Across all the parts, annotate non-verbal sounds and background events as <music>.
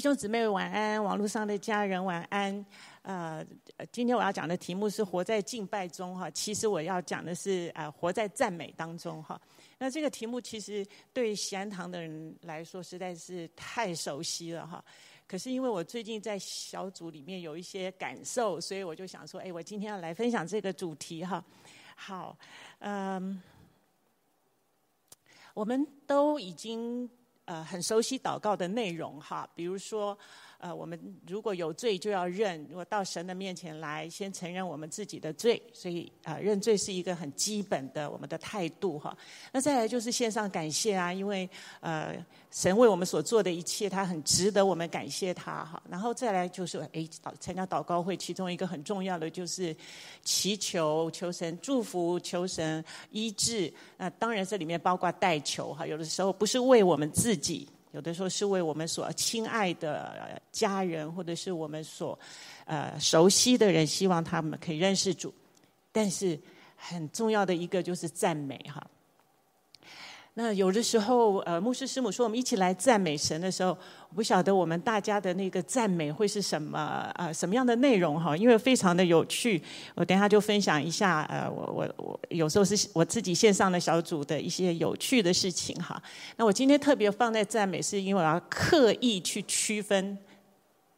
弟兄姊妹晚安，网络上的家人晚安。呃，今天我要讲的题目是活在敬拜中哈。其实我要讲的是呃，活在赞美当中哈。那这个题目其实对西安堂的人来说实在是太熟悉了哈。可是因为我最近在小组里面有一些感受，所以我就想说，哎，我今天要来分享这个主题哈。好，嗯，我们都已经。呃，很熟悉祷告的内容哈，比如说，呃，我们如果有罪就要认，如果到神的面前来，先承认我们自己的罪，所以啊，呃，认罪是一个很基本的我们的态度哈。那再来就是献上感谢啊，因为呃，神为我们所做的一切，他很值得我们感谢他哈。然后再来就是哎，参加祷告会，其中一个很重要的就是祈求求神祝福，求神医治。那当然这里面包括代求哈，有的时候不是为我们自己。有的时候是为我们所亲爱的家人，或者是我们所呃熟悉的人，希望他们可以认识主。但是很重要的一个就是赞美哈。那有的时候，呃，牧师师母说我们一起来赞美神的时候，不晓得我们大家的那个赞美会是什么啊、呃，什么样的内容哈？因为非常的有趣，我等一下就分享一下。呃，我我我有时候是我自己线上的小组的一些有趣的事情哈。那我今天特别放在赞美，是因为我要刻意去区分。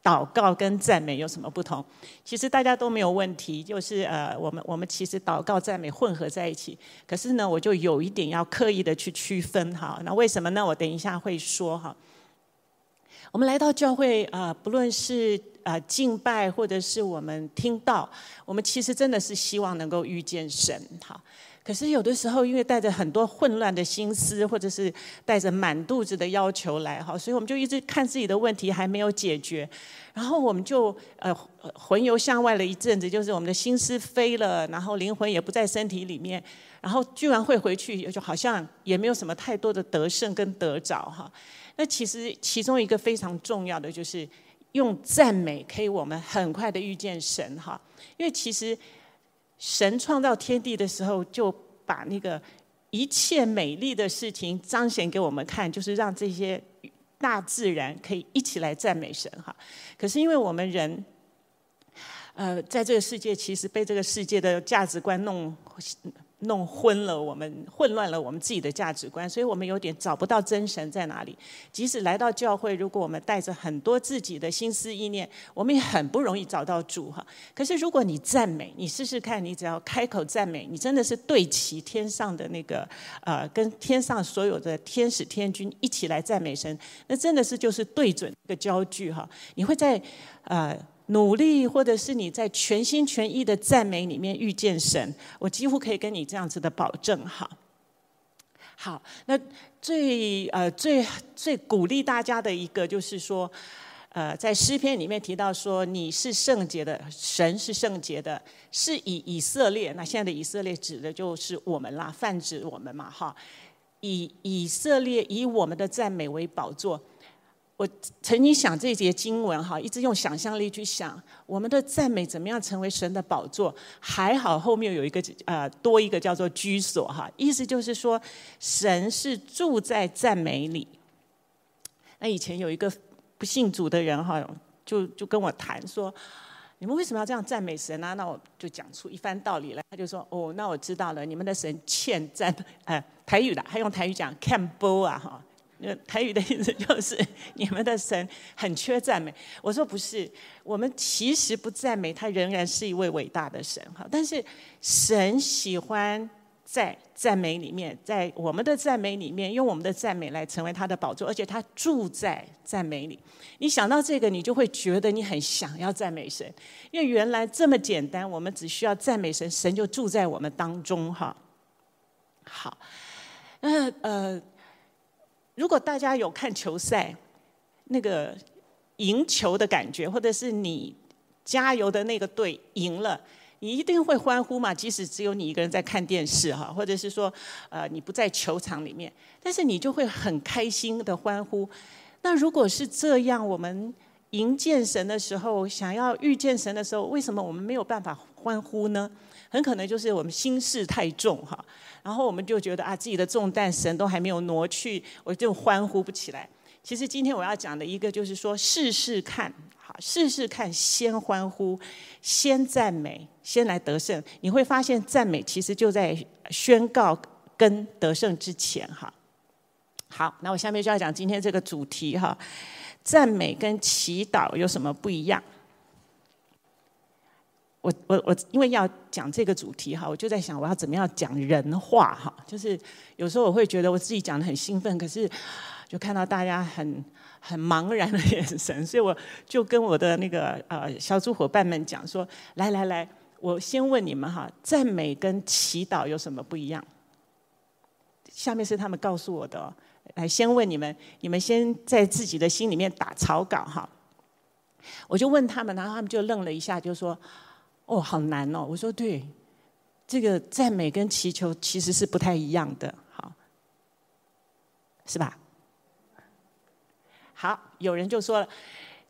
祷告跟赞美有什么不同？其实大家都没有问题，就是呃，我们我们其实祷告赞美混合在一起。可是呢，我就有一点要刻意的去区分哈。那为什么呢？我等一下会说哈。我们来到教会啊、不论是啊、呃、敬拜，或者是我们听到，我们其实真的是希望能够遇见神哈。可是有的时候，因为带着很多混乱的心思，或者是带着满肚子的要求来哈，所以我们就一直看自己的问题还没有解决，然后我们就呃魂游向外了一阵子，就是我们的心思飞了，然后灵魂也不在身体里面，然后居然会回去，就好像也没有什么太多的得胜跟得着哈。那其实其中一个非常重要的就是用赞美可以我们很快的遇见神哈，因为其实。神创造天地的时候，就把那个一切美丽的事情彰显给我们看，就是让这些大自然可以一起来赞美神哈。可是因为我们人，呃，在这个世界其实被这个世界的价值观弄。弄昏了我们，混乱了我们自己的价值观，所以我们有点找不到真神在哪里。即使来到教会，如果我们带着很多自己的心思意念，我们也很不容易找到主哈。可是如果你赞美，你试试看，你只要开口赞美，你真的是对齐天上的那个呃，跟天上所有的天使天军一起来赞美神，那真的是就是对准一个焦距哈。你会在呃。努力，或者是你在全心全意的赞美里面遇见神，我几乎可以跟你这样子的保证哈。好，那最呃最最鼓励大家的一个就是说，呃，在诗篇里面提到说，你是圣洁的，神是圣洁的，是以以色列，那现在的以色列指的就是我们啦，泛指我们嘛哈，以以色列以我们的赞美为宝座。我曾经想这一节经文哈，一直用想象力去想我们的赞美怎么样成为神的宝座。还好后面有一个呃多一个叫做居所哈，意思就是说神是住在赞美里。那以前有一个不信主的人哈，就就跟我谈说，你们为什么要这样赞美神啊？那我就讲出一番道理来。他就说哦，那我知道了，你们的神欠赞，呃台语的，他用台语讲欠播啊哈。台语的意思就是 <laughs> 你们的神很缺赞美。我说不是，我们其实不赞美他，仍然是一位伟大的神哈。但是神喜欢在赞美里面，在我们的赞美里面，用我们的赞美来成为他的宝座，而且他住在赞美里。你想到这个，你就会觉得你很想要赞美神，因为原来这么简单，我们只需要赞美神，神就住在我们当中哈。好，那呃。如果大家有看球赛，那个赢球的感觉，或者是你加油的那个队赢了，你一定会欢呼嘛？即使只有你一个人在看电视哈，或者是说呃你不在球场里面，但是你就会很开心的欢呼。那如果是这样，我们迎见神的时候，想要遇见神的时候，为什么我们没有办法欢呼呢？很可能就是我们心事太重哈，然后我们就觉得啊，自己的重担神都还没有挪去，我就欢呼不起来。其实今天我要讲的一个就是说，试试看，好，试试看，先欢呼，先赞美，先来得胜。你会发现，赞美其实就在宣告跟得胜之前，哈。好，那我下面就要讲今天这个主题，哈，赞美跟祈祷有什么不一样？我我我，因为要讲这个主题哈，我就在想我要怎么样讲人话哈。就是有时候我会觉得我自己讲得很兴奋，可是就看到大家很很茫然的眼神，所以我就跟我的那个呃小组伙伴们讲说：来来来，我先问你们哈，赞美跟祈祷有什么不一样？下面是他们告诉我的。来，先问你们，你们先在自己的心里面打草稿哈。我就问他们，然后他们就愣了一下，就说。哦，好难哦！我说对，这个赞美跟祈求其实是不太一样的，好，是吧？好，有人就说了，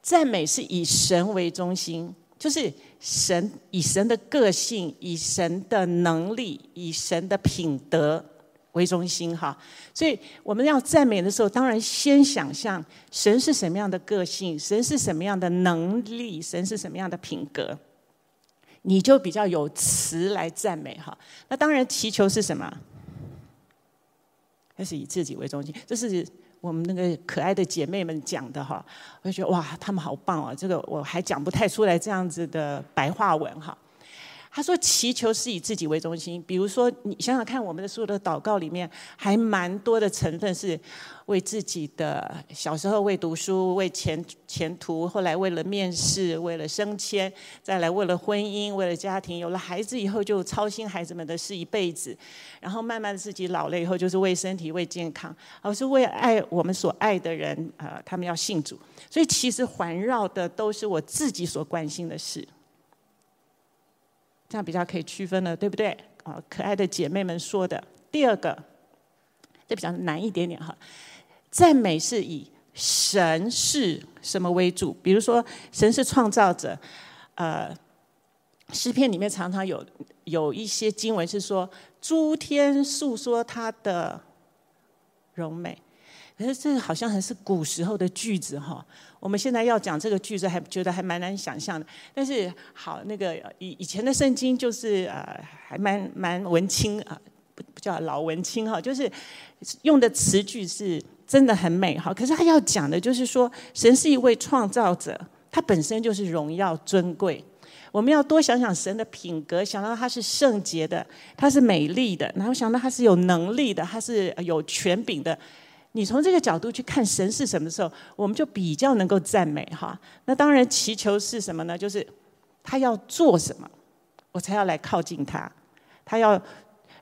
赞美是以神为中心，就是神以神的个性、以神的能力、以神的品德为中心，哈。所以我们要赞美的时候，当然先想象神是什么样的个性，神是什么样的能力，神是什么样的品格。你就比较有词来赞美哈，那当然祈求是什么？那是以自己为中心，这是我们那个可爱的姐妹们讲的哈，我就觉得哇，她们好棒哦，这个我还讲不太出来这样子的白话文哈。他说：“祈求是以自己为中心，比如说，你想想看，我们的所有的祷告里面，还蛮多的成分是为自己的小时候为读书、为前前途，后来为了面试、为了升迁，再来为了婚姻、为了家庭，有了孩子以后就操心孩子们的事一辈子，然后慢慢自己老了以后就是为身体、为健康，而是为爱我们所爱的人，呃，他们要信主，所以其实环绕的都是我自己所关心的事。”这样比较可以区分了，对不对？啊，可爱的姐妹们说的。第二个，这比较难一点点哈。赞美是以神是什么为主？比如说，神是创造者。呃，诗篇里面常常有有一些经文是说，诸天述说他的荣美。可是这好像还是古时候的句子哈。我们现在要讲这个句子，还觉得还蛮难想象的。但是好，那个以以前的圣经就是呃，还蛮蛮文青啊，不不叫老文青哈，就是用的词句是真的很美哈。可是他要讲的就是说，神是一位创造者，他本身就是荣耀尊贵。我们要多想想神的品格，想到他是圣洁的，他是美丽的，然后想到他是有能力的，他是有权柄的。你从这个角度去看神是什么时候，我们就比较能够赞美哈。那当然祈求是什么呢？就是他要做什么，我才要来靠近他。他要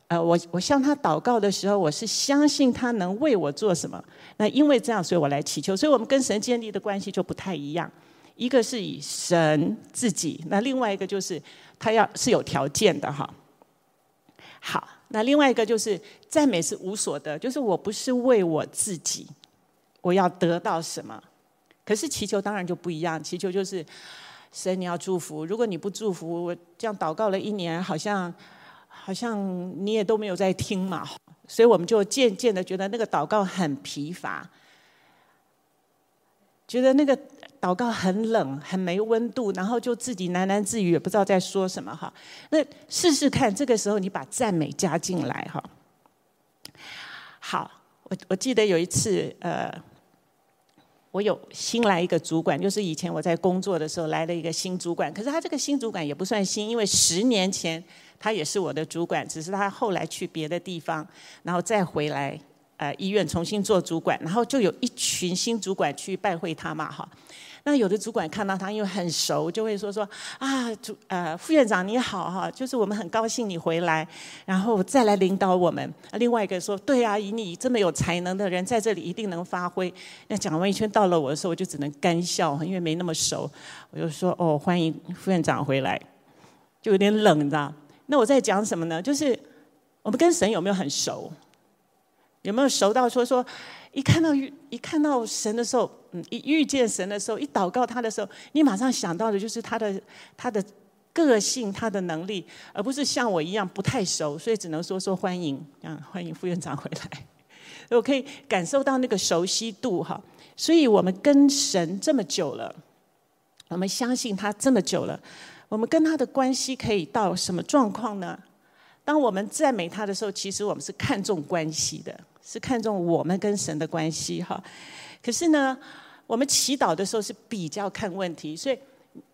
呃，我我向他祷告的时候，我是相信他能为我做什么。那因为这样，所以我来祈求。所以我们跟神建立的关系就不太一样。一个是以神自己，那另外一个就是他要是有条件的哈。好。那另外一个就是赞美是无所得，就是我不是为我自己，我要得到什么？可是祈求当然就不一样，祈求就是神你要祝福，如果你不祝福，我这样祷告了一年，好像好像你也都没有在听嘛，所以我们就渐渐的觉得那个祷告很疲乏，觉得那个。祷告很冷，很没温度，然后就自己喃喃自语，也不知道在说什么哈。那试试看，这个时候你把赞美加进来哈。好，我我记得有一次，呃，我有新来一个主管，就是以前我在工作的时候来了一个新主管，可是他这个新主管也不算新，因为十年前他也是我的主管，只是他后来去别的地方，然后再回来呃医院重新做主管，然后就有一群新主管去拜会他嘛哈。那有的主管看到他，因为很熟，就会说说啊，主呃副院长你好哈，就是我们很高兴你回来，然后再来领导我们。另外一个说，对啊，以你这么有才能的人在这里一定能发挥。那讲完一圈到了我的时候，我就只能干笑，因为没那么熟。我就说哦，欢迎副院长回来，就有点冷，你知道？那我在讲什么呢？就是我们跟神有没有很熟？有没有熟到说说？一看到遇一看到神的时候，嗯，一遇见神的时候，一祷告他的时候，你马上想到的就是他的他的个性，他的能力，而不是像我一样不太熟，所以只能说说欢迎，啊，欢迎副院长回来。<laughs> 我可以感受到那个熟悉度哈。所以我们跟神这么久了，我们相信他这么久了，我们跟他的关系可以到什么状况呢？当我们赞美他的时候，其实我们是看重关系的，是看重我们跟神的关系哈。可是呢，我们祈祷的时候是比较看问题，所以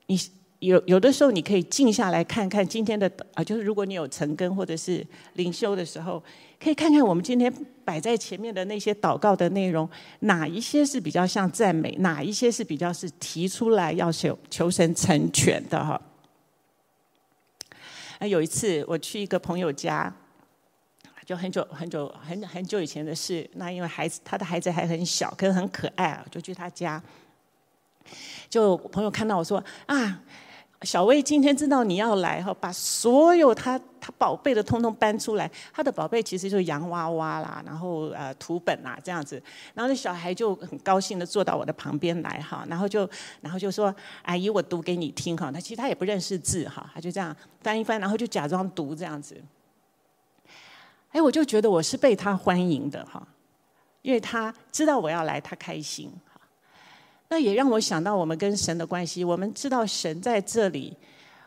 你有有的时候你可以静下来看看今天的啊，就是如果你有成根或者是灵修的时候。可以看看我们今天摆在前面的那些祷告的内容，哪一些是比较像赞美，哪一些是比较是提出来要求求神成全的哈。那有一次我去一个朋友家，就很久很久很很久以前的事。那因为孩子他的孩子还很小，可是很可爱啊，就去他家。就朋友看到我说啊。小薇今天知道你要来哈，把所有他他宝贝的通通搬出来。他的宝贝其实就是洋娃娃啦，然后呃图本啊这样子。然后那小孩就很高兴的坐到我的旁边来哈，然后就然后就说：“阿姨，我读给你听哈。”他其实他也不认识字哈，他就这样翻一翻，然后就假装读这样子。哎，我就觉得我是被他欢迎的哈，因为他知道我要来，他开心哈。那也让我想到我们跟神的关系。我们知道神在这里，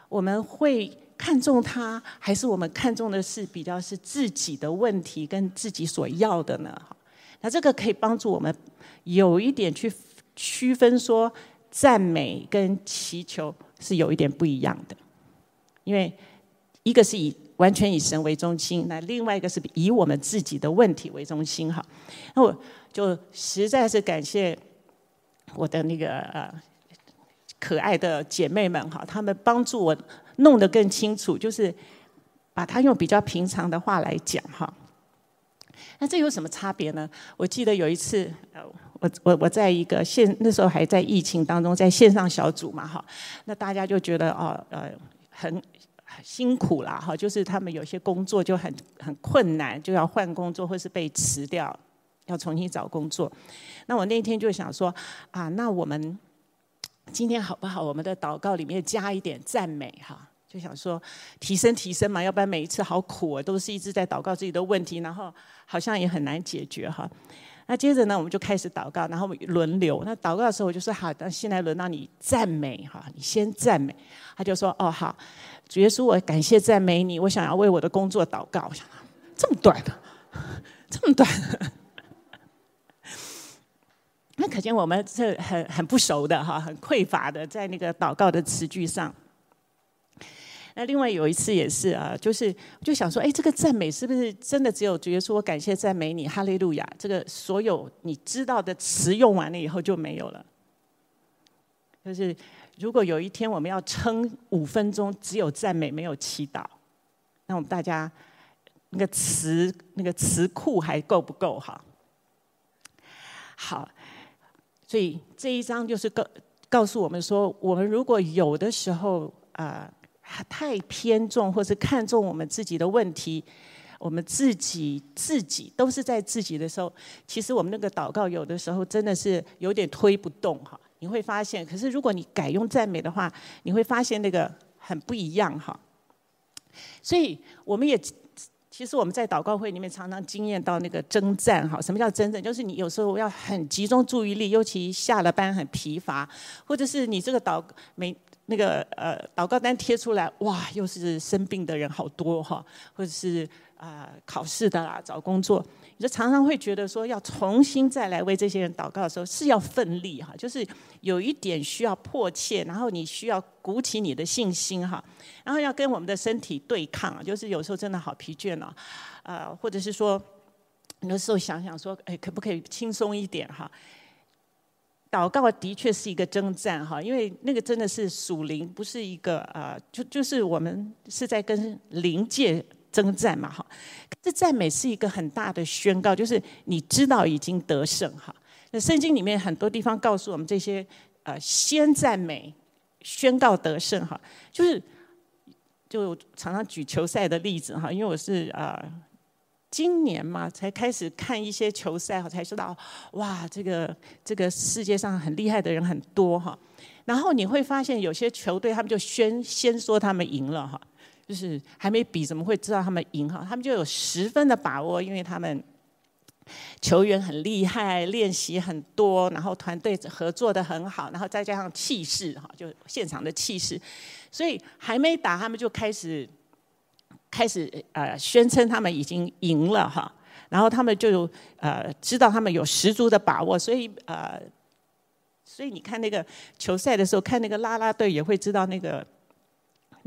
我们会看重他，还是我们看重的是比较是自己的问题跟自己所要的呢？哈那这个可以帮助我们有一点去区分，说赞美跟祈求是有一点不一样的，因为一个是以完全以神为中心，那另外一个是以我们自己的问题为中心。哈，那我就实在是感谢。我的那个呃可爱的姐妹们哈，她们帮助我弄得更清楚，就是把它用比较平常的话来讲哈。那这有什么差别呢？我记得有一次，呃，我我我在一个线，那时候还在疫情当中，在线上小组嘛哈，那大家就觉得哦呃很辛苦啦哈，就是他们有些工作就很很困难，就要换工作或是被辞掉。要重新找工作，那我那天就想说啊，那我们今天好不好？我们的祷告里面加一点赞美哈，就想说提升提升嘛，要不然每一次好苦啊，都是一直在祷告自己的问题，然后好像也很难解决哈。那接着呢，我们就开始祷告，然后轮流。那祷告的时候，我就说好，那现在轮到你赞美哈，你先赞美。他就说哦好，主耶稣，我感谢赞美你，我想要为我的工作祷告。我想这么短的，这么短的。<laughs> <laughs> 那可见我们是很很不熟的哈，很匮乏的在那个祷告的词句上。那另外有一次也是啊，就是就想说，哎，这个赞美是不是真的只有觉得说我感谢赞美你，哈利路亚，这个所有你知道的词用完了以后就没有了。就是如果有一天我们要撑五分钟，只有赞美没有祈祷，那我们大家那个词那个词库还够不够哈？好。所以这一章就是告告诉我们说，我们如果有的时候啊、太偏重或是看重我们自己的问题，我们自己自己都是在自己的时候，其实我们那个祷告有的时候真的是有点推不动哈。你会发现，可是如果你改用赞美的话，你会发现那个很不一样哈。所以我们也。其实我们在祷告会里面常常经验到那个征战哈，什么叫征战？就是你有时候要很集中注意力，尤其下了班很疲乏，或者是你这个祷没那个呃祷告单贴出来，哇，又是生病的人好多哈，或者是啊、考试的啦，找工作。你就常常会觉得说，要重新再来为这些人祷告的时候，是要奋力哈，就是有一点需要迫切，然后你需要鼓起你的信心哈，然后要跟我们的身体对抗，就是有时候真的好疲倦哦，呃，或者是说，有时候想想说，哎，可不可以轻松一点哈？祷告的确是一个征战哈，因为那个真的是属灵，不是一个呃，就就是我们是在跟灵界。征战嘛，哈，这赞美是一个很大的宣告，就是你知道已经得胜，哈。那圣经里面很多地方告诉我们这些，呃，先赞美，宣告得胜，哈，就是就常常举球赛的例子，哈，因为我是、呃，今年嘛才开始看一些球赛，才知道哇，这个这个世界上很厉害的人很多，哈。然后你会发现有些球队他们就宣先说他们赢了，哈。就是还没比，怎么会知道他们赢哈？他们就有十分的把握，因为他们球员很厉害，练习很多，然后团队合作的很好，然后再加上气势哈，就现场的气势，所以还没打，他们就开始开始呃宣称他们已经赢了哈，然后他们就呃知道他们有十足的把握，所以呃，所以你看那个球赛的时候，看那个啦啦队也会知道那个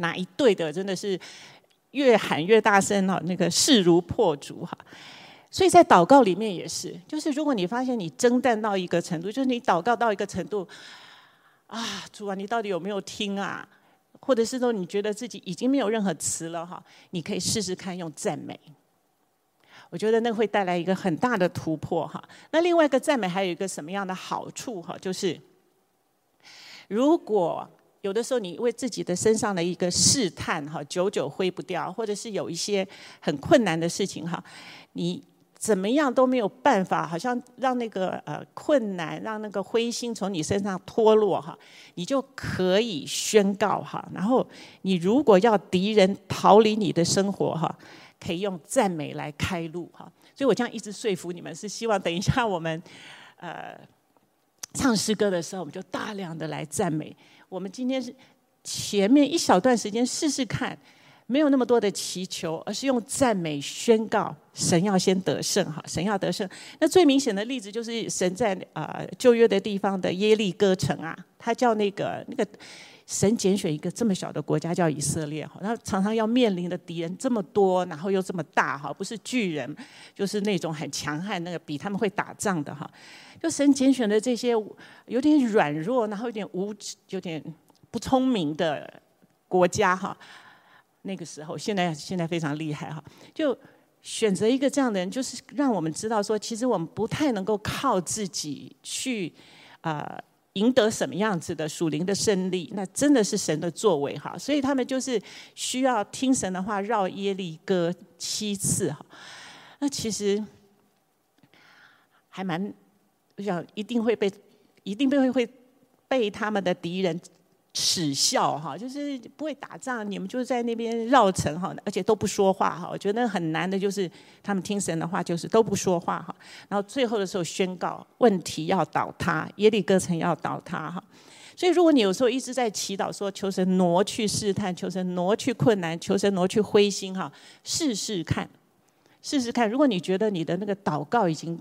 哪一队的真的是越喊越大声哈，那个势如破竹哈。所以在祷告里面也是，就是如果你发现你征战到一个程度，就是你祷告到一个程度，啊，主啊，你到底有没有听啊？或者是说你觉得自己已经没有任何词了哈，你可以试试看用赞美。我觉得那会带来一个很大的突破哈。那另外一个赞美还有一个什么样的好处哈？就是如果有的时候你为自己的身上的一个试探哈，久久挥不掉，或者是有一些很困难的事情哈，你。怎么样都没有办法，好像让那个呃困难，让那个灰心从你身上脱落哈，你就可以宣告哈。然后你如果要敌人逃离你的生活哈，可以用赞美来开路哈。所以我这样一直说服你们，是希望等一下我们呃唱诗歌的时候，我们就大量的来赞美。我们今天是前面一小段时间试试看。没有那么多的祈求，而是用赞美宣告神要先得胜哈，神要得胜。那最明显的例子就是神在啊旧约的地方的耶利哥城啊，他叫那个那个神拣选一个这么小的国家叫以色列哈，他常常要面临的敌人这么多，然后又这么大哈，不是巨人，就是那种很强悍那个比他们会打仗的哈。就神拣选的这些有点软弱，然后有点无、有点不聪明的国家哈。那个时候，现在现在非常厉害哈，就选择一个这样的人，就是让我们知道说，其实我们不太能够靠自己去啊赢得什么样子的属灵的胜利，那真的是神的作为哈。所以他们就是需要听神的话，绕耶利哥七次哈。那其实还蛮，我想一定会被，一定被会被他们的敌人。耻笑哈，就是不会打仗，你们就在那边绕城哈，而且都不说话哈。我觉得很难的就是他们听神的话，就是都不说话哈。然后最后的时候宣告问题要倒塌，耶利哥城要倒塌哈。所以如果你有时候一直在祈祷说求神挪去试探，求神挪去困难，求神挪去灰心哈，试试看，试试看。如果你觉得你的那个祷告已经。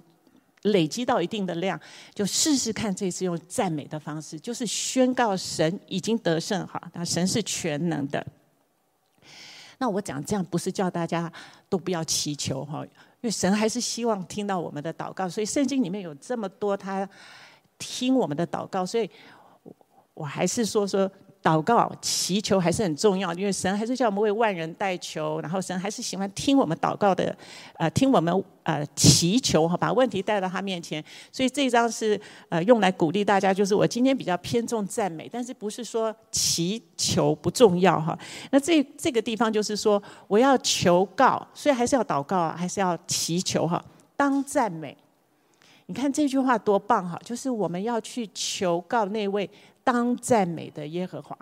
累积到一定的量，就试试看这次用赞美的方式，就是宣告神已经得胜哈，那神是全能的。那我讲这样不是叫大家都不要祈求哈，因为神还是希望听到我们的祷告，所以圣经里面有这么多他听我们的祷告，所以我还是说说。祷告、祈求还是很重要，因为神还是叫我们为万人代求，然后神还是喜欢听我们祷告的，呃，听我们呃祈求哈，把问题带到他面前。所以这一章是呃用来鼓励大家，就是我今天比较偏重赞美，但是不是说祈求不重要哈？那这这个地方就是说，我要求告，所以还是要祷告啊，还是要祈求哈，当赞美。你看这句话多棒哈，就是我们要去求告那位。当赞美的耶和华，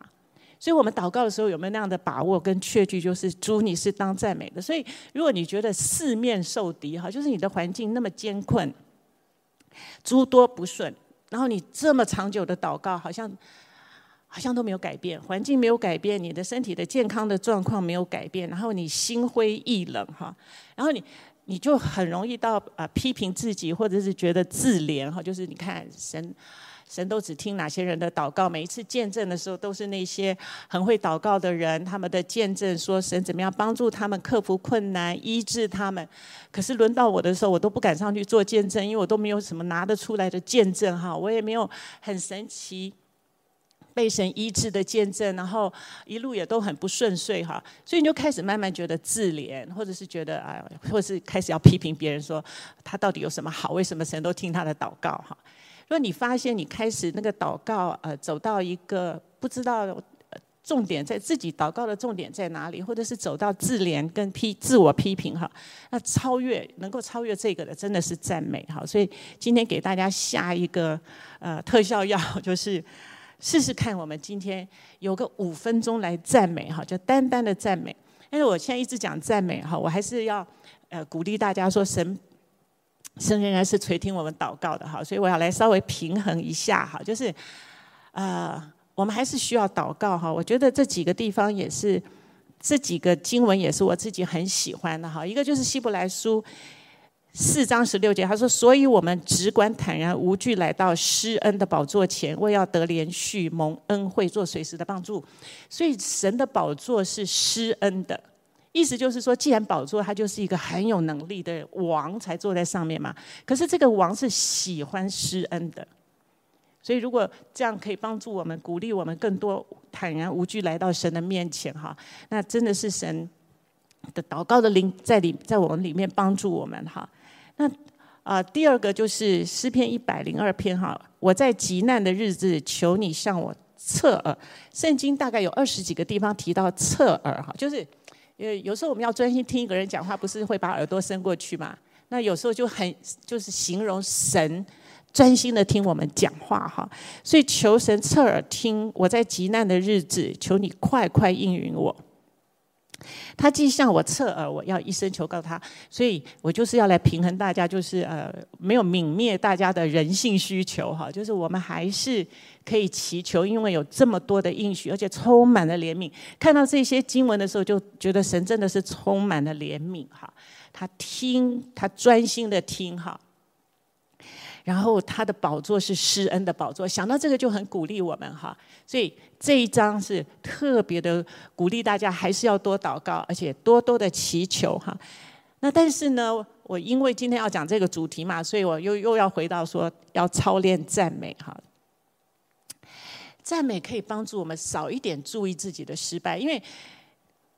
所以我们祷告的时候有没有那样的把握跟确据？就是主，你是当赞美的。所以如果你觉得四面受敌哈，就是你的环境那么艰困，诸多不顺，然后你这么长久的祷告，好像好像都没有改变，环境没有改变，你的身体的健康的状况没有改变，然后你心灰意冷哈，然后你你就很容易到啊批评自己，或者是觉得自怜哈，就是你看神。神都只听哪些人的祷告？每一次见证的时候，都是那些很会祷告的人，他们的见证说神怎么样帮助他们克服困难、医治他们。可是轮到我的时候，我都不敢上去做见证，因为我都没有什么拿得出来的见证哈，我也没有很神奇被神医治的见证，然后一路也都很不顺遂哈，所以你就开始慢慢觉得自怜，或者是觉得哎，或者是开始要批评别人说他到底有什么好？为什么神都听他的祷告哈？如果你发现你开始那个祷告，呃，走到一个不知道重点在自己祷告的重点在哪里，或者是走到自怜跟批自我批评哈，那超越能够超越这个的，真的是赞美哈。所以今天给大家下一个呃特效药，<laughs> 就是试试看，我们今天有个五分钟来赞美哈，就单单的赞美。但是我现在一直讲赞美哈，我还是要呃鼓励大家说神。神仍然是垂听我们祷告的哈，所以我要来稍微平衡一下哈，就是，呃，我们还是需要祷告哈。我觉得这几个地方也是，这几个经文也是我自己很喜欢的哈。一个就是希伯来书四章十六节，他说：“所以我们只管坦然无惧来到施恩的宝座前，为要得连续蒙恩惠，做随时的帮助。”所以神的宝座是施恩的。意思就是说，既然宝座他就是一个很有能力的王才坐在上面嘛，可是这个王是喜欢施恩的，所以如果这样可以帮助我们、鼓励我们更多坦然无惧来到神的面前哈，那真的是神的祷告的灵在里在我们里面帮助我们哈。那啊、第二个就是诗篇一百零二篇哈，我在极难的日子求你向我侧耳。圣经大概有二十几个地方提到侧耳哈，就是。呃有时候我们要专心听一个人讲话，不是会把耳朵伸过去嘛？那有时候就很就是形容神专心的听我们讲话哈。所以求神侧耳听，我在极难的日子，求你快快应允我。他既向我侧耳，我要一声求告他。所以我就是要来平衡大家，就是呃没有泯灭大家的人性需求哈。就是我们还是。可以祈求，因为有这么多的应许，而且充满了怜悯。看到这些经文的时候，就觉得神真的是充满了怜悯哈。他听，他专心的听哈。然后他的宝座是施恩的宝座，想到这个就很鼓励我们哈。所以这一章是特别的鼓励大家，还是要多祷告，而且多多的祈求哈。那但是呢，我因为今天要讲这个主题嘛，所以我又又要回到说要操练赞美哈。赞美可以帮助我们少一点注意自己的失败，因为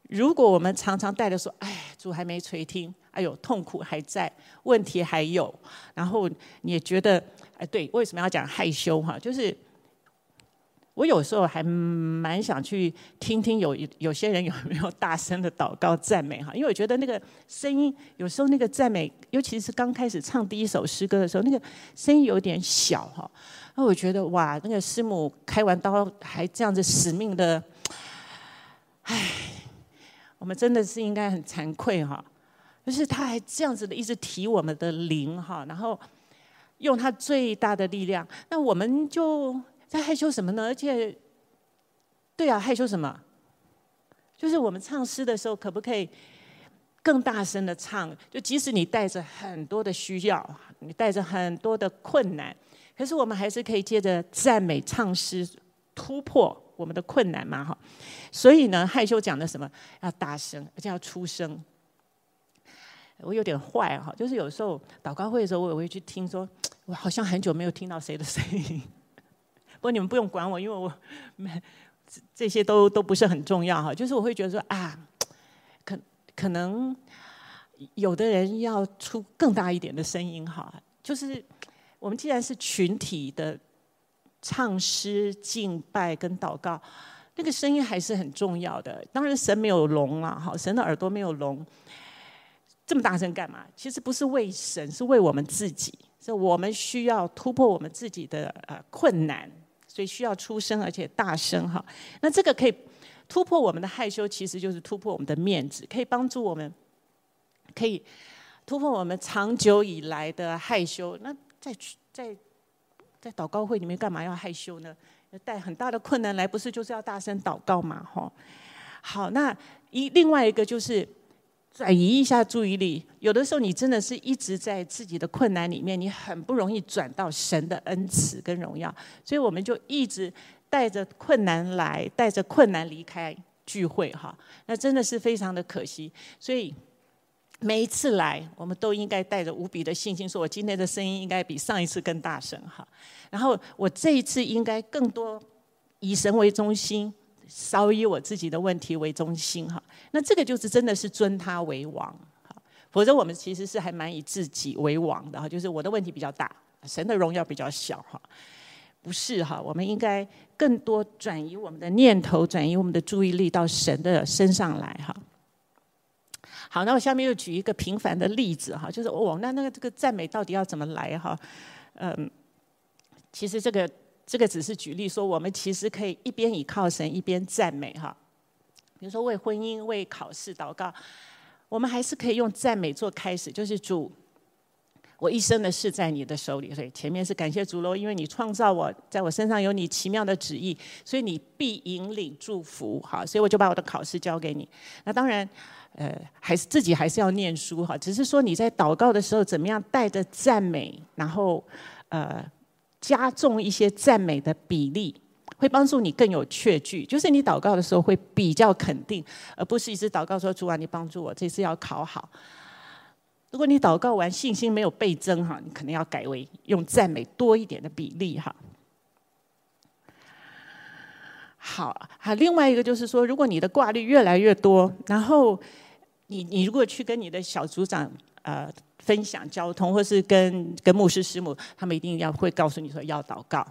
如果我们常常带着说：“哎，主还没垂听，哎呦，痛苦还在，问题还有。”然后你也觉得：“哎，对，为什么要讲害羞？”哈，就是我有时候还蛮想去听听有有些人有没有大声的祷告赞美哈，因为我觉得那个声音有时候那个赞美，尤其是刚开始唱第一首诗歌的时候，那个声音有点小哈。那我觉得哇，那个师母开完刀还这样子死命的，唉，我们真的是应该很惭愧哈。就是他还这样子的一直提我们的灵哈，然后用他最大的力量。那我们就在害羞什么呢？而且，对啊，害羞什么？就是我们唱诗的时候，可不可以更大声的唱？就即使你带着很多的需要，你带着很多的困难。可是我们还是可以借着赞美唱诗突破我们的困难嘛，哈。所以呢，害羞讲的什么？要大声，而且要出声。我有点坏哈，就是有时候祷告会的时候，我也会去听说，<tsk> 我好像很久没有听到谁的声音。<laughs> 不过你们不用管我，因为我这些都都不是很重要哈。就是我会觉得说啊，<tsk> 可可能有的人要出更大一点的声音哈，就是。我们既然是群体的唱诗、敬拜跟祷告，那个声音还是很重要的。当然，神没有聋啊，哈，神的耳朵没有聋，这么大声干嘛？其实不是为神，是为我们自己。是我们需要突破我们自己的呃困难，所以需要出声，而且大声哈。那这个可以突破我们的害羞，其实就是突破我们的面子，可以帮助我们，可以突破我们长久以来的害羞。那在在在祷告会里面干嘛要害羞呢？带很大的困难来，不是就是要大声祷告嘛？吼，好，那一另外一个就是转移一下注意力。有的时候你真的是一直在自己的困难里面，你很不容易转到神的恩慈跟荣耀，所以我们就一直带着困难来，带着困难离开聚会哈。那真的是非常的可惜，所以。每一次来，我们都应该带着无比的信心，说我今天的声音应该比上一次更大声哈。然后我这一次应该更多以神为中心，少以我自己的问题为中心哈。那这个就是真的是尊他为王哈。否则我们其实是还蛮以自己为王的哈，就是我的问题比较大，神的荣耀比较小哈。不是哈，我们应该更多转移我们的念头，转移我们的注意力到神的身上来哈。好，那我下面又举一个平凡的例子哈，就是哦，那那个这个赞美到底要怎么来哈？嗯，其实这个这个只是举例说，我们其实可以一边倚靠神，一边赞美哈。比如说为婚姻、为考试祷告，我们还是可以用赞美做开始，就是主，我一生的事在你的手里，所以前面是感谢主喽，因为你创造我，在我身上有你奇妙的旨意，所以你必引领祝福，好，所以我就把我的考试交给你。那当然，呃，还是自己还是要念书哈，只是说你在祷告的时候，怎么样带着赞美，然后呃加重一些赞美的比例，会帮助你更有确据，就是你祷告的时候会比较肯定，而不是一直祷告说主啊，你帮助我这次要考好。如果你祷告完信心没有倍增哈，你可能要改为用赞美多一点的比例哈。好，还另外一个就是说，如果你的挂虑越来越多，然后你你如果去跟你的小组长呃分享交通，或是跟跟牧师师母，他们一定要会告诉你说要祷告，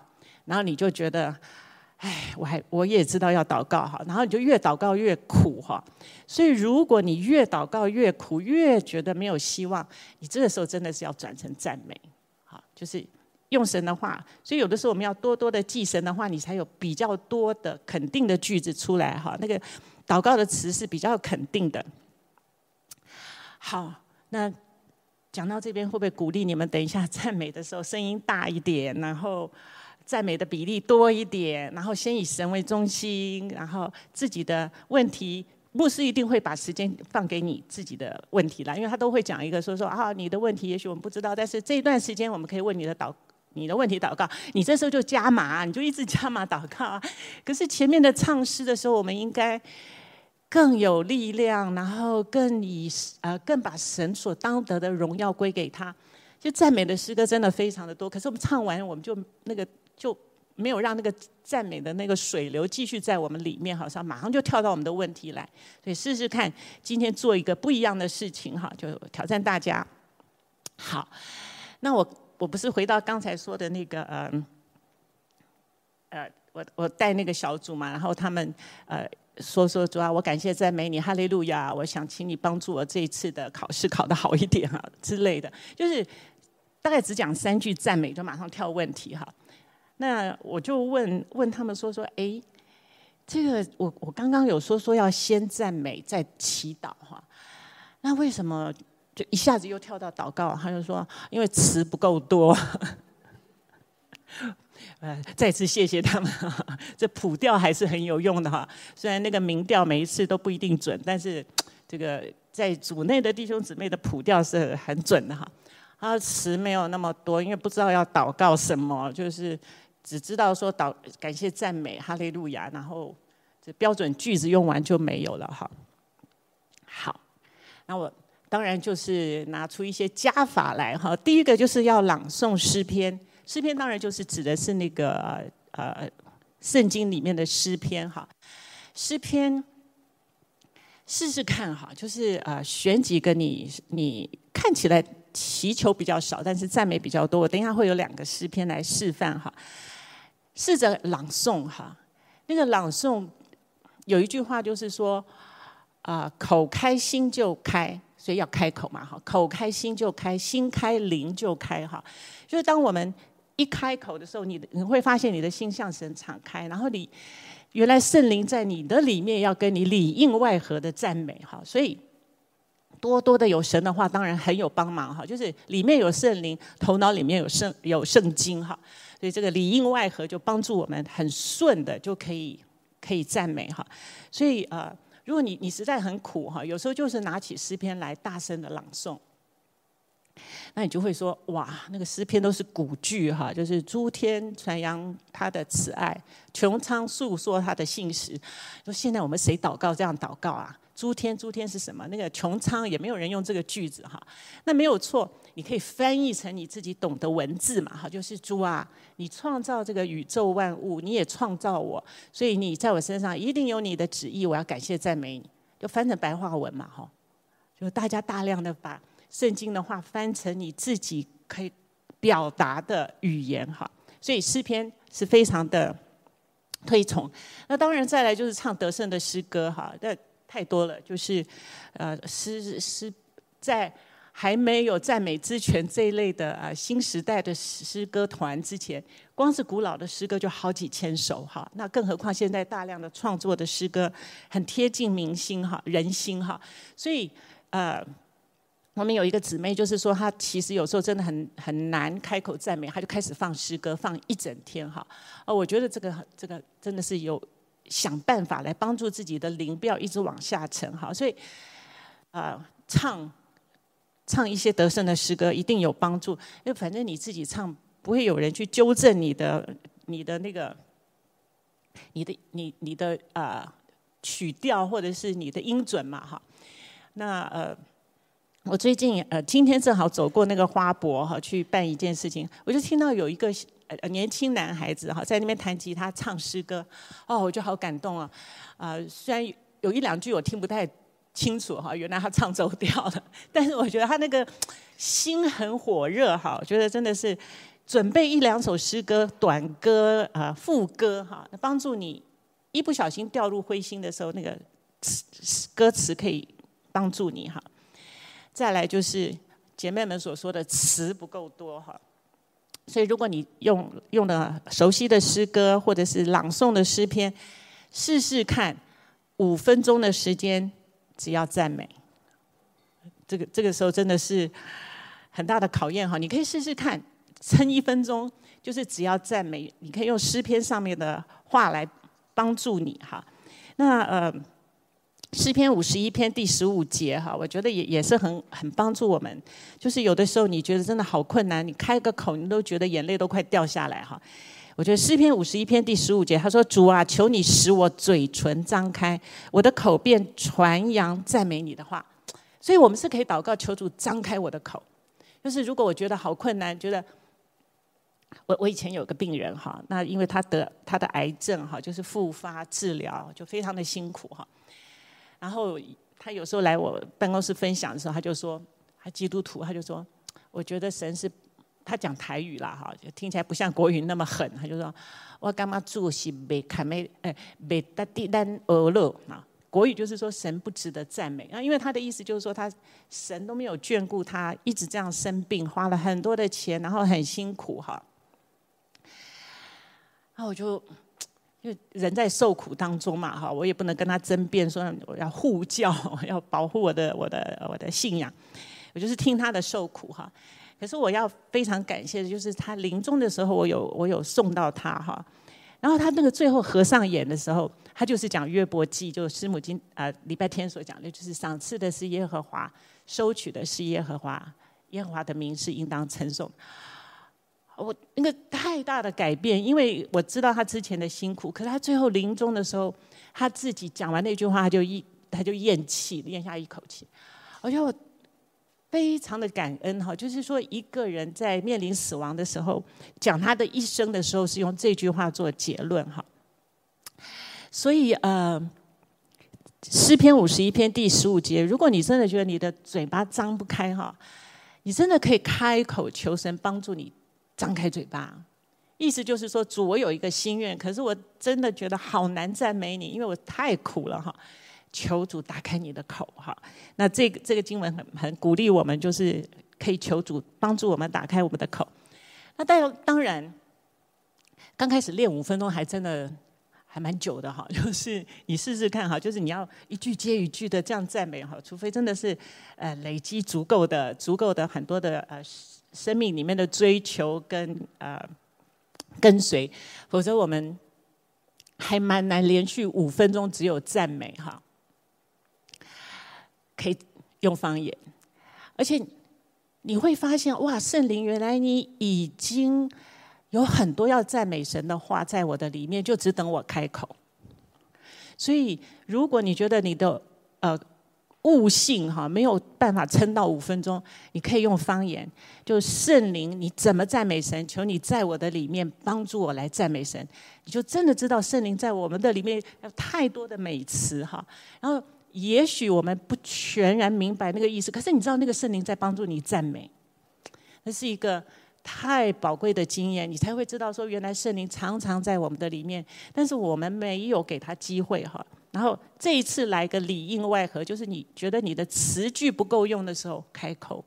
然后你就觉得。哎，我还我也知道要祷告哈，然后你就越祷告越苦哈。所以如果你越祷告越苦，越觉得没有希望，你这个时候真的是要转成赞美，好，就是用神的话。所以有的时候我们要多多的记神的话，你才有比较多的肯定的句子出来哈。那个祷告的词是比较肯定的。好，那讲到这边会不会鼓励你们？等一下赞美的时候声音大一点，然后。赞美的比例多一点，然后先以神为中心，然后自己的问题，牧师一定会把时间放给你自己的问题来，因为他都会讲一个说说啊，你的问题也许我们不知道，但是这一段时间我们可以问你的祷，你的问题祷告，你这时候就加码，你就一直加码祷告啊。可是前面的唱诗的时候，我们应该更有力量，然后更以呃更把神所当得的荣耀归给他。就赞美的诗歌真的非常的多，可是我们唱完我们就那个。就没有让那个赞美的那个水流继续在我们里面，好像马上就跳到我们的问题来。所以试试看，今天做一个不一样的事情哈，就挑战大家。好，那我我不是回到刚才说的那个呃呃，我我带那个小组嘛，然后他们呃说说主啊，我感谢赞美你，哈利路亚，我想请你帮助我这一次的考试考得好一点哈之类的，就是大概只讲三句赞美，就马上跳问题哈。那我就问问他们说说，哎，这个我我刚刚有说说要先赞美再祈祷哈，那为什么就一下子又跳到祷告？他就说因为词不够多。呃，再次谢谢他们，<laughs> 这普调还是很有用的哈。虽然那个民调每一次都不一定准，但是这个在组内的弟兄姊妹的普调是很准的哈。他词没有那么多，因为不知道要祷告什么，就是。只知道说祷感谢赞美哈利路亚，然后这标准句子用完就没有了哈。好，那我当然就是拿出一些加法来哈。第一个就是要朗诵诗篇，诗篇当然就是指的是那个呃圣经里面的诗篇哈。诗篇试试看哈，就是呃选几个你你看起来祈求比较少，但是赞美比较多。我等一下会有两个诗篇来示范哈。试着朗诵哈，那个朗诵有一句话就是说，啊，口开心就开，所以要开口嘛哈，口开心就开，心开灵就开哈。就是当我们一开口的时候，你你会发现你的心向神敞开，然后你原来圣灵在你的里面要跟你里应外合的赞美哈，所以多多的有神的话，当然很有帮忙哈。就是里面有圣灵，头脑里面有圣有圣经哈。所以这个里应外合就帮助我们很顺的就可以可以赞美哈。所以呃，如果你你实在很苦哈，有时候就是拿起诗篇来大声的朗诵，那你就会说哇，那个诗篇都是古句哈，就是诸天传扬他的慈爱，穹苍诉说他的信实。说现在我们谁祷告这样祷告啊？诸天诸天是什么？那个穹苍也没有人用这个句子哈。那没有错。你可以翻译成你自己懂的文字嘛？哈，就是主啊，你创造这个宇宙万物，你也创造我，所以你在我身上一定有你的旨意。我要感谢赞美你，就翻成白话文嘛？哈，就大家大量的把圣经的话翻成你自己可以表达的语言哈。所以诗篇是非常的推崇。那当然再来就是唱得胜的诗歌哈，那太多了，就是呃诗诗在。还没有赞美之泉这一类的啊新时代的诗歌团之前，光是古老的诗歌就好几千首哈，那更何况现在大量的创作的诗歌很贴近民心哈人心哈，所以呃我们有一个姊妹，就是说她其实有时候真的很很难开口赞美，她就开始放诗歌，放一整天哈。哦，我觉得这个这个真的是有想办法来帮助自己的灵不要一直往下沉哈。所以，啊，唱唱一些得胜的诗歌一定有帮助，因为反正你自己唱不会有人去纠正你的你的那个你的你你的啊曲调或者是你的音准嘛哈。那呃。我最近呃，今天正好走过那个花博哈，去办一件事情，我就听到有一个呃年轻男孩子哈，在那边弹吉他唱诗歌，哦，我就好感动啊！啊、虽然有一两句我听不太清楚哈，原来他唱走调了，但是我觉得他那个心很火热哈，我觉得真的是准备一两首诗歌、短歌啊、副歌哈，帮助你一不小心掉入灰心的时候，那个词歌词可以帮助你哈。再来就是姐妹们所说的词不够多哈，所以如果你用用的熟悉的诗歌或者是朗诵的诗篇，试试看五分钟的时间只要赞美，这个这个时候真的是很大的考验哈。你可以试试看撑一分钟，就是只要赞美，你可以用诗篇上面的话来帮助你哈。那呃。诗篇五十一篇第十五节哈，我觉得也也是很很帮助我们。就是有的时候你觉得真的好困难，你开个口你都觉得眼泪都快掉下来哈。我觉得诗篇五十一篇第十五节，他说：“主啊，求你使我嘴唇张开，我的口便传扬赞美你的话。”所以，我们是可以祷告求主张开我的口。就是如果我觉得好困难，觉得我我以前有个病人哈，那因为他得他的癌症哈，就是复发治疗就非常的辛苦哈。然后他有时候来我办公室分享的时候，他就说，他基督徒，他就说，我觉得神是，他讲台语啦哈，就听起来不像国语那么狠。他就说，我干嘛做是被看没哎被大地单饿了啊？国语就是说神不值得赞美啊，因为他的意思就是说他神都没有眷顾他，一直这样生病，花了很多的钱，然后很辛苦哈。那我就。因为人在受苦当中嘛，哈，我也不能跟他争辩，说我要护教，<laughs> 要保护我的我的我的信仰，我就是听他的受苦哈。可是我要非常感谢的就是他临终的时候，我有我有送到他哈。然后他那个最后合上眼的时候，他就是讲约伯记，就师母今啊礼拜天所讲的，就是赏赐的是耶和华，收取的是耶和华，耶和华的名是应当称颂。我那个太大的改变，因为我知道他之前的辛苦，可是他最后临终的时候，他自己讲完那句话，他就一他就咽气，咽下一口气。而且我非常的感恩哈，就是说一个人在面临死亡的时候，讲他的一生的时候，是用这句话做结论哈。所以呃，诗篇五十一篇第十五节，如果你真的觉得你的嘴巴张不开哈，你真的可以开口求神帮助你。张开嘴巴，意思就是说，主，我有一个心愿，可是我真的觉得好难赞美你，因为我太苦了哈。求主打开你的口哈。那这个这个经文很很鼓励我们，就是可以求主帮助我们打开我们的口。那当当然，刚开始练五分钟还真的还蛮久的哈。<laughs> 就是你试试看哈，就是你要一句接一句的这样赞美哈，除非真的是呃累积足够的足够的很多的呃。生命里面的追求跟呃跟随，否则我们还蛮难连续五分钟只有赞美哈。可以用方言，而且你会发现哇，圣灵原来你已经有很多要赞美神的话在我的里面，就只等我开口。所以如果你觉得你的呃。悟性哈，没有办法撑到五分钟。你可以用方言，就圣灵，你怎么赞美神？求你在我的里面帮助我来赞美神。你就真的知道圣灵在我们的里面有太多的美词哈。然后也许我们不全然明白那个意思，可是你知道那个圣灵在帮助你赞美，那是一个太宝贵的经验，你才会知道说原来圣灵常常在我们的里面，但是我们没有给他机会哈。然后这一次来个里应外合，就是你觉得你的词句不够用的时候，开口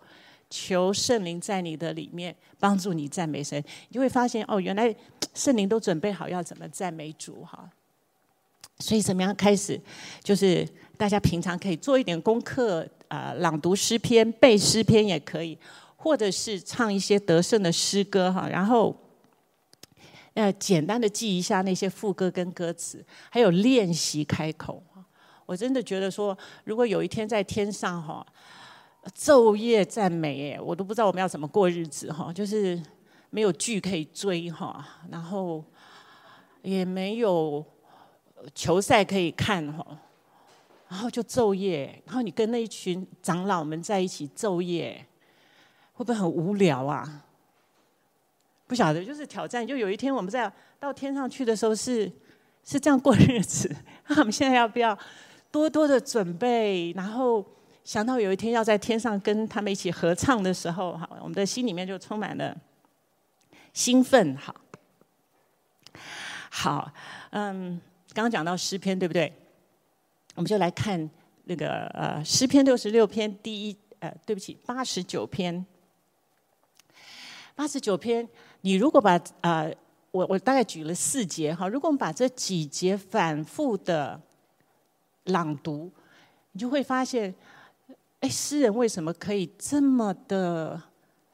求圣灵在你的里面帮助你赞美神，你就会发现哦，原来圣灵都准备好要怎么赞美主哈。所以怎么样开始？就是大家平常可以做一点功课，啊、呃、朗读诗篇、背诗篇也可以，或者是唱一些得胜的诗歌哈，然后呃简单的记一下那些副歌跟歌词，还有练习开口。我真的觉得说，如果有一天在天上哈，昼夜赞美，哎，我都不知道我们要怎么过日子哈，就是没有剧可以追哈，然后也没有球赛可以看哈。然后就昼夜，然后你跟那一群长老们在一起昼夜，会不会很无聊啊？不晓得，就是挑战。就有一天我们在到天上去的时候是，是这样过日子。<laughs> 那我们现在要不要多多的准备？然后想到有一天要在天上跟他们一起合唱的时候，哈，我们的心里面就充满了兴奋。好，好，嗯，刚刚讲到诗篇，对不对？我们就来看那个呃诗篇六十六篇第一呃对不起八十九篇，八十九篇，你如果把呃我我大概举了四节哈，如果我们把这几节反复的朗读，你就会发现，哎，诗人为什么可以这么的？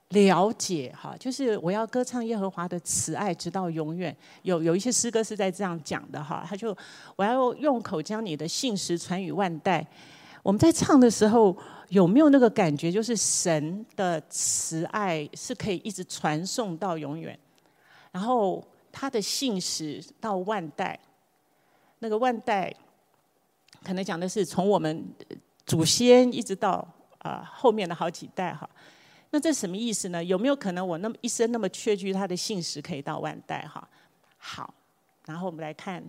了解哈，就是我要歌唱耶和华的慈爱，直到永远。有有一些诗歌是在这样讲的哈，他就我要用口将你的信实传与万代。我们在唱的时候有没有那个感觉？就是神的慈爱是可以一直传送到永远，然后他的信实到万代。那个万代可能讲的是从我们祖先一直到啊后面的好几代哈。那这什么意思呢？有没有可能我那么一生那么确据他的信实可以到万代哈？好，然后我们来看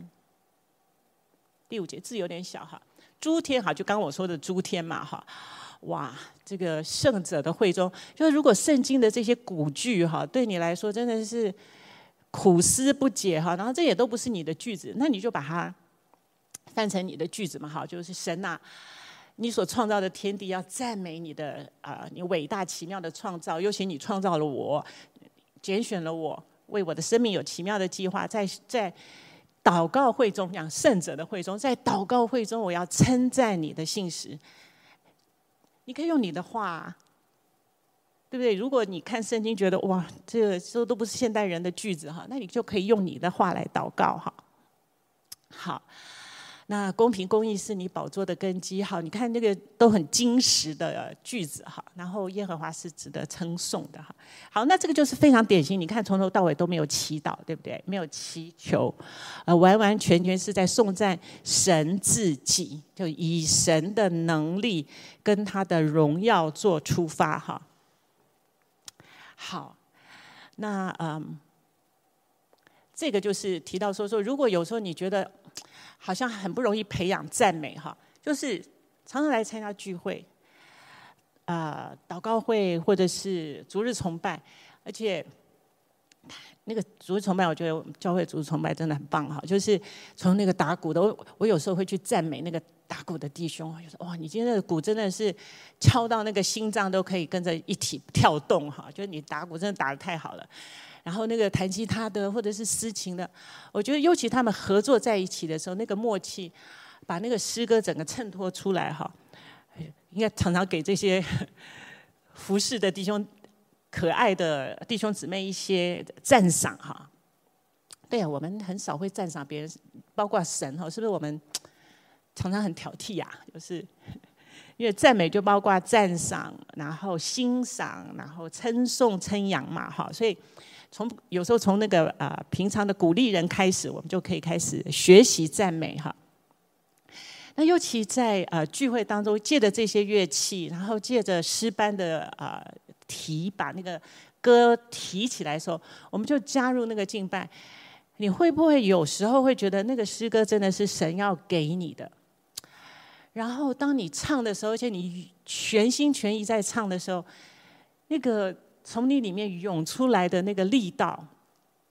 第五节字有点小哈。诸天哈，就刚我说的诸天嘛哈。哇，这个圣者的会中，就是如果圣经的这些古句哈，对你来说真的是苦思不解哈，然后这也都不是你的句子，那你就把它翻成你的句子嘛哈，就是神呐、你所创造的天地要赞美你的啊、你伟大奇妙的创造，尤其你创造了我，拣选了我，为我的生命有奇妙的计划。在在祷告会中，讲圣者的会中，在祷告会中，我要称赞你的信实。你可以用你的话，对不对？如果你看圣经觉得哇，这个这都不是现代人的句子哈，那你就可以用你的话来祷告哈。好。那公平公义是你宝座的根基，好，你看那个都很精实的句子哈，然后耶和华是值得称颂的哈。好，那这个就是非常典型，你看从头到尾都没有祈祷，对不对？没有祈求，呃，完完全全是在颂赞神自己，就以神的能力跟他的荣耀做出发哈。好，那嗯，这个就是提到说说，如果有时候你觉得。好像很不容易培养赞美哈，就是常常来参加聚会，啊、祷告会或者是逐日崇拜，而且那个逐日崇拜，我觉得教会逐日崇拜真的很棒哈，就是从那个打鼓的，我我有时候会去赞美那个打鼓的弟兄，就说哇，你今天的鼓真的是敲到那个心脏都可以跟着一起跳动哈，就是你打鼓真的打得太好了。然后那个弹吉他的或者是司琴的，我觉得尤其他们合作在一起的时候，那个默契，把那个诗歌整个衬托出来哈。应该常常给这些 <laughs> 服侍的弟兄、可爱的弟兄姊妹一些赞赏哈。对啊，我们很少会赞赏别人，包括神哈，是不是？我们常常很挑剔呀，就是 <laughs> 因为赞美就包括赞赏，然后欣赏，然后称颂、称扬嘛哈，所以。从有时候从那个啊、平常的鼓励人开始，我们就可以开始学习赞美哈。那尤其在呃聚会当中，借着这些乐器，然后借着诗班的啊、呃、提，把那个歌提起来的时候，我们就加入那个敬拜。你会不会有时候会觉得那个诗歌真的是神要给你的？然后当你唱的时候，而且你全心全意在唱的时候，那个。从你里面涌出来的那个力道，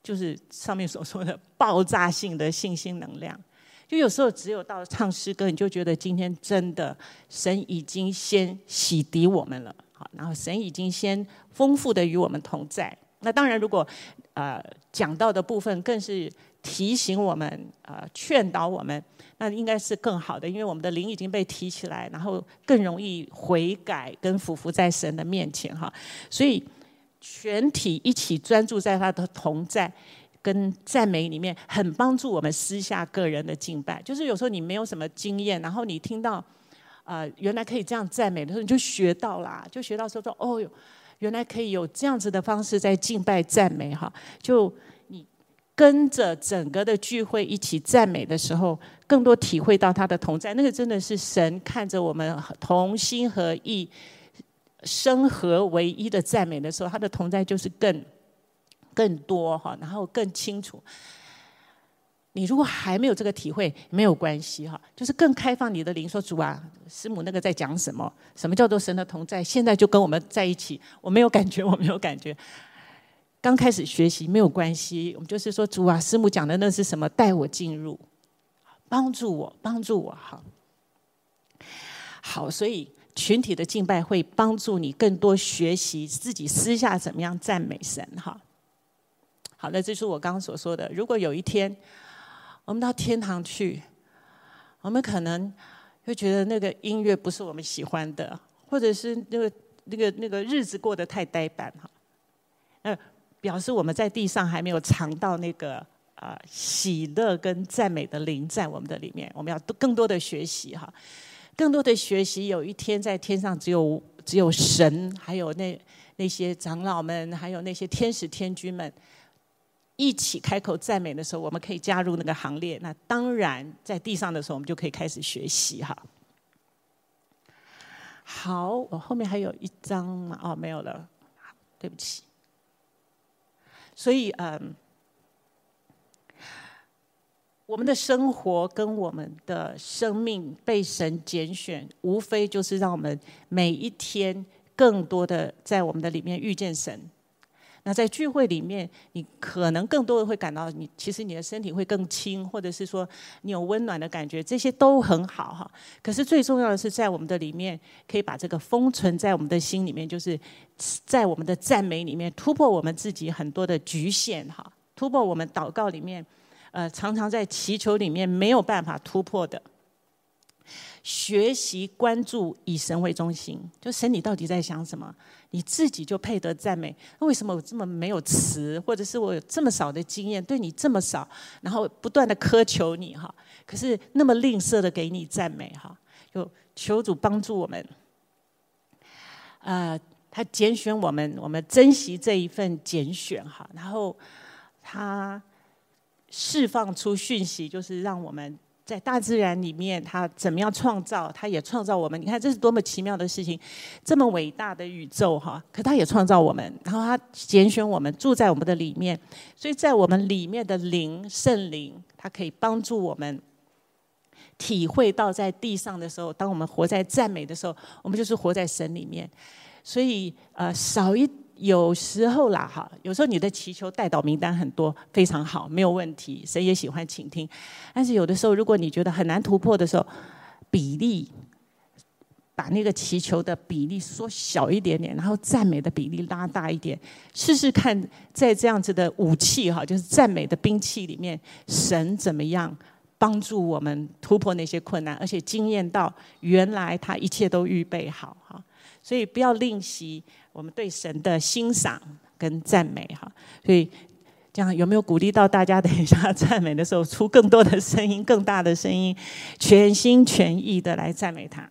就是上面所说的爆炸性的信心能量。就有时候只有到唱诗歌，你就觉得今天真的神已经先洗涤我们了，好，然后神已经先丰富的与我们同在。那当然，如果呃讲到的部分更是提醒我们、呃劝导我们，那应该是更好的，因为我们的灵已经被提起来，然后更容易悔改跟俯伏在神的面前哈。所以全体一起专注在他的同在跟赞美里面，很帮助我们私下个人的敬拜。就是有时候你没有什么经验，然后你听到、呃，原来可以这样赞美的时候，你就学到啦，就学到说说哦哟。原来可以有这样子的方式在敬拜赞美哈，就你跟着整个的聚会一起赞美的时候，更多体会到他的同在。那个真的是神看着我们同心合意、生合为一的赞美的时候，他的同在就是更更多哈，然后更清楚。你如果还没有这个体会，没有关系哈，就是更开放你的灵，说主啊，师母那个在讲什么？什么叫做神的同在？现在就跟我们在一起，我没有感觉，我没有感觉。刚开始学习没有关系，我们就是说主啊，师母讲的那是什么？带我进入，帮助我，帮助我哈。好，所以群体的敬拜会帮助你更多学习自己私下怎么样赞美神哈。好，那这是我刚刚所说的。如果有一天，我们到天堂去，我们可能会觉得那个音乐不是我们喜欢的，或者是那个那个那个日子过得太呆板哈。呃，表示我们在地上还没有尝到那个啊、呃、喜乐跟赞美的灵在我们的里面。我们要更多的学习哈，更多的学习。有一天在天上，只有只有神，还有那那些长老们，还有那些天使天君们。一起开口赞美的时候，我们可以加入那个行列。那当然，在地上的时候，我们就可以开始学习哈。好，我后面还有一张嘛？哦，没有了，对不起。所以，嗯，我们的生活跟我们的生命被神拣选，无非就是让我们每一天更多的在我们的里面遇见神。那在聚会里面，你可能更多的会感到你其实你的身体会更轻，或者是说你有温暖的感觉，这些都很好哈。可是最重要的是在我们的里面，可以把这个封存在我们的心里面，就是在我们的赞美里面突破我们自己很多的局限哈，突破我们祷告里面，呃，常常在祈求里面没有办法突破的。学习关注以神为中心，就神你到底在想什么？你自己就配得赞美。那为什么我这么没有词，或者是我有这么少的经验，对你这么少，然后不断的苛求你哈？可是那么吝啬的给你赞美哈？就求主帮助我们。呃，他拣选我们，我们珍惜这一份拣选哈。然后他释放出讯息，就是让我们。在大自然里面，它怎么样创造？它也创造我们。你看，这是多么奇妙的事情！这么伟大的宇宙，哈！可它也创造我们，然后它拣选我们住在我们的里面。所以在我们里面的灵，圣灵，它可以帮助我们体会到在地上的时候，当我们活在赞美的时候，我们就是活在神里面。所以，呃，少一。有时候啦，哈，有时候你的祈求代祷名单很多，非常好，没有问题，谁也喜欢倾听。但是有的时候，如果你觉得很难突破的时候，比例把那个祈求的比例缩小一点点，然后赞美的比例拉大一点，试试看，在这样子的武器哈，就是赞美的兵器里面，神怎么样帮助我们突破那些困难，而且经验到原来他一切都预备好哈，所以不要吝惜。我们对神的欣赏跟赞美哈，所以这样有没有鼓励到大家？等一下赞美的时候，出更多的声音，更大的声音，全心全意的来赞美他。